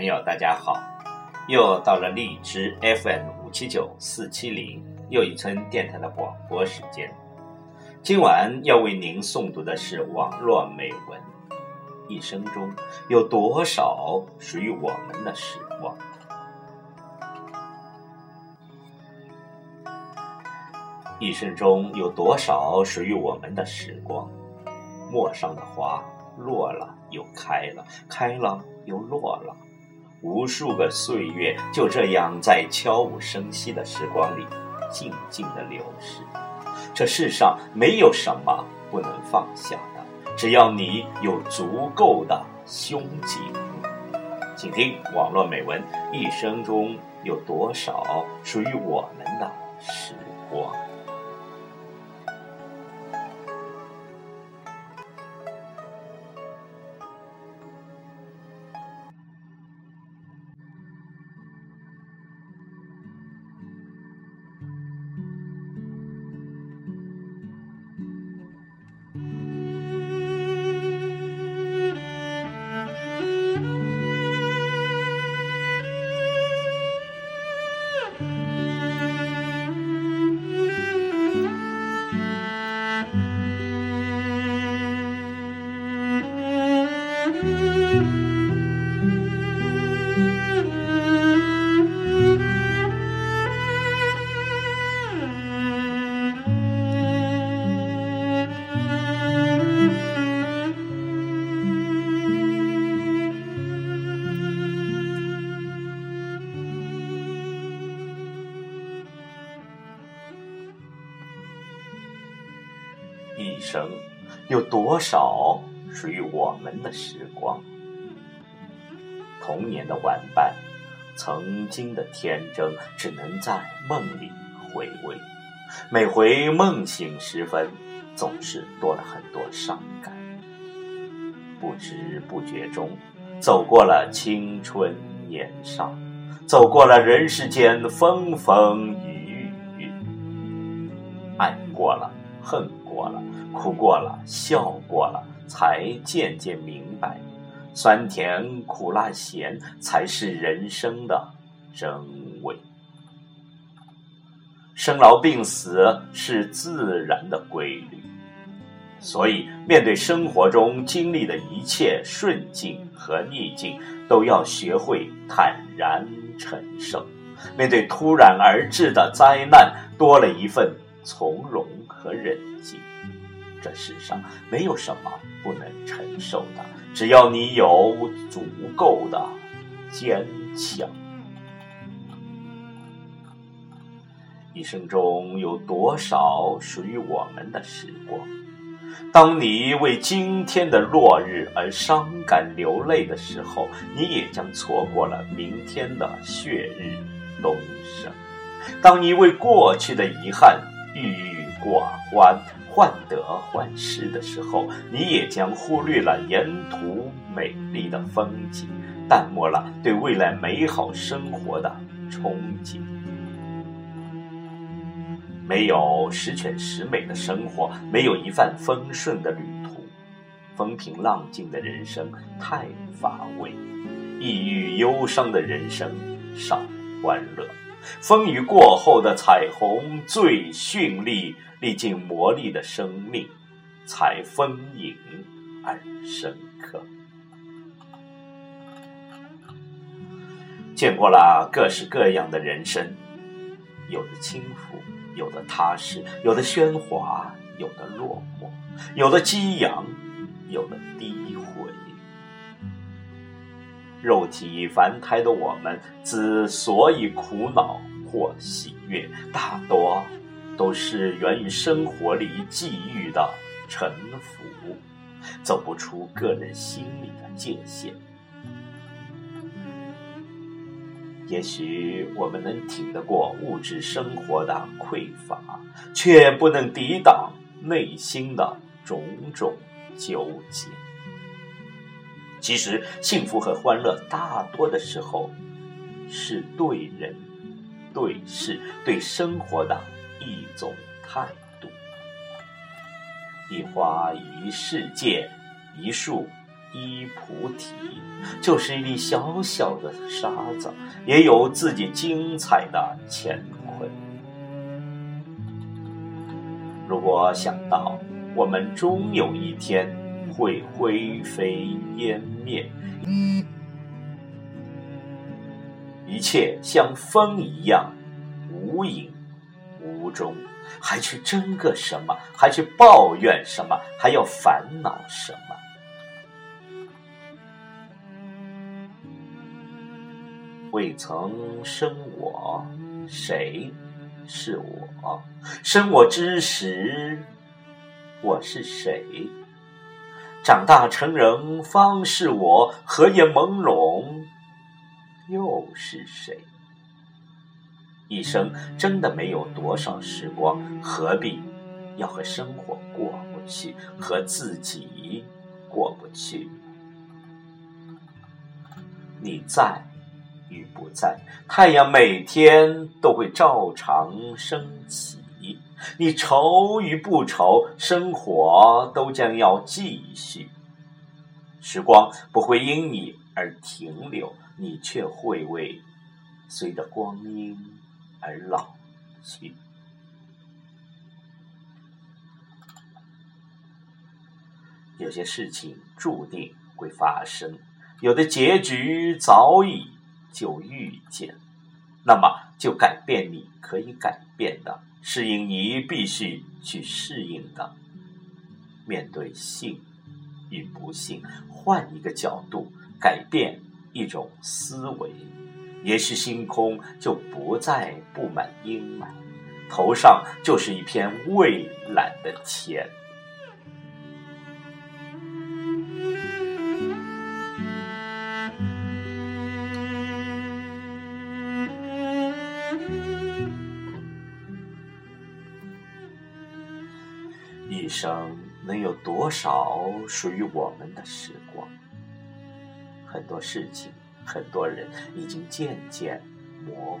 朋友，大家好！又到了荔枝 FM 五七九四七零又一村电台的广播时间。今晚要为您诵读的是网络美文。一生中有多少属于我们的时光？一生中有多少属于我们的时光？陌上的花落了又开了，开了又落了，无数个岁月就这样在悄无声息的时光里静静的流逝。这世上没有什么不能放下的，只要你有足够的胸襟。请听网络美文：一生中有多少属于我们的时光？一生有多少属于我们的时光？童年的玩伴，曾经的天真，只能在梦里回味。每回梦醒时分，总是多了很多伤感。不知不觉中，走过了青春年少，走过了人世间风风雨雨，爱过了，恨。哭过了，笑过了，才渐渐明白，酸甜苦辣咸才是人生的真味。生老病死是自然的规律，所以面对生活中经历的一切顺境和逆境，都要学会坦然承受。面对突然而至的灾难，多了一份从容和忍静。这世上没有什么不能承受的，只要你有足够的坚强。一生中有多少属于我们的时光？当你为今天的落日而伤感流泪的时候，你也将错过了明天的血日东升。当你为过去的遗憾郁郁寡欢。患得患失的时候，你也将忽略了沿途美丽的风景，淡漠了对未来美好生活的憧憬。没有十全十美的生活，没有一帆风顺的旅途，风平浪静的人生太乏味，抑郁忧伤的人生少欢乐。风雨过后的彩虹最绚丽，历经磨砺的生命才丰盈而深刻。见过了各式各样的人生，有的轻浮，有的踏实，有的喧哗，有的落寞，有的激扬，有的低回。肉体凡胎的我们，之所以苦恼或喜悦，大多都是源于生活里际遇的沉浮，走不出个人心里的界限。也许我们能挺得过物质生活的匮乏，却不能抵挡内心的种种纠结。其实，幸福和欢乐大多的时候，是对人、对事、对生活的一种态度。一花一世界，一树一菩提，就是一粒小小的沙子，也有自己精彩的乾坤。如果想到我们终有一天会灰飞烟灭，一切像风一样无影无踪。还去争个什么？还去抱怨什么？还要烦恼什么？未曾生我，谁是我？生我之时，我是谁？长大成人方是我，何眼朦胧，又是谁？一生真的没有多少时光，何必要和生活过不去，和自己过不去？你在与不在，太阳每天都会照常升起；你愁与不愁，生活都将要继续。时光不会因你而停留，你却会为随着光阴。而老去，有些事情注定会发生，有的结局早已就预见，那么就改变你可以改变的，适应你必须去适应的。面对幸与不幸，换一个角度，改变一种思维。也许星空就不再布满阴霾，头上就是一片蔚蓝的天。生能有多少属于我们的时光？很多事情。很多人已经渐渐模糊，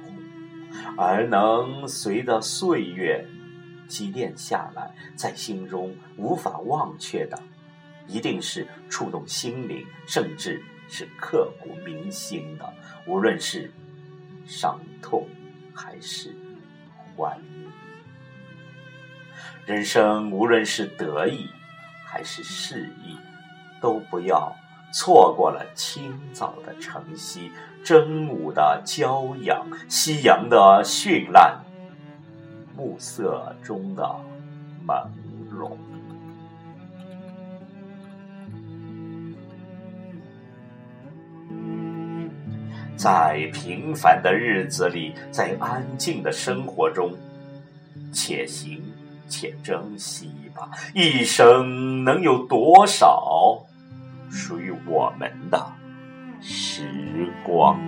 而能随着岁月积淀下来，在心中无法忘却的，一定是触动心灵，甚至是刻骨铭心的。无论是伤痛还是欢愉，人生无论是得意还是失意，都不要。错过了清早的晨曦，正午的骄阳，夕阳的绚烂，暮色中的朦胧。在平凡的日子里，在安静的生活中，且行且珍惜吧。一生能有多少？属于我们的时光。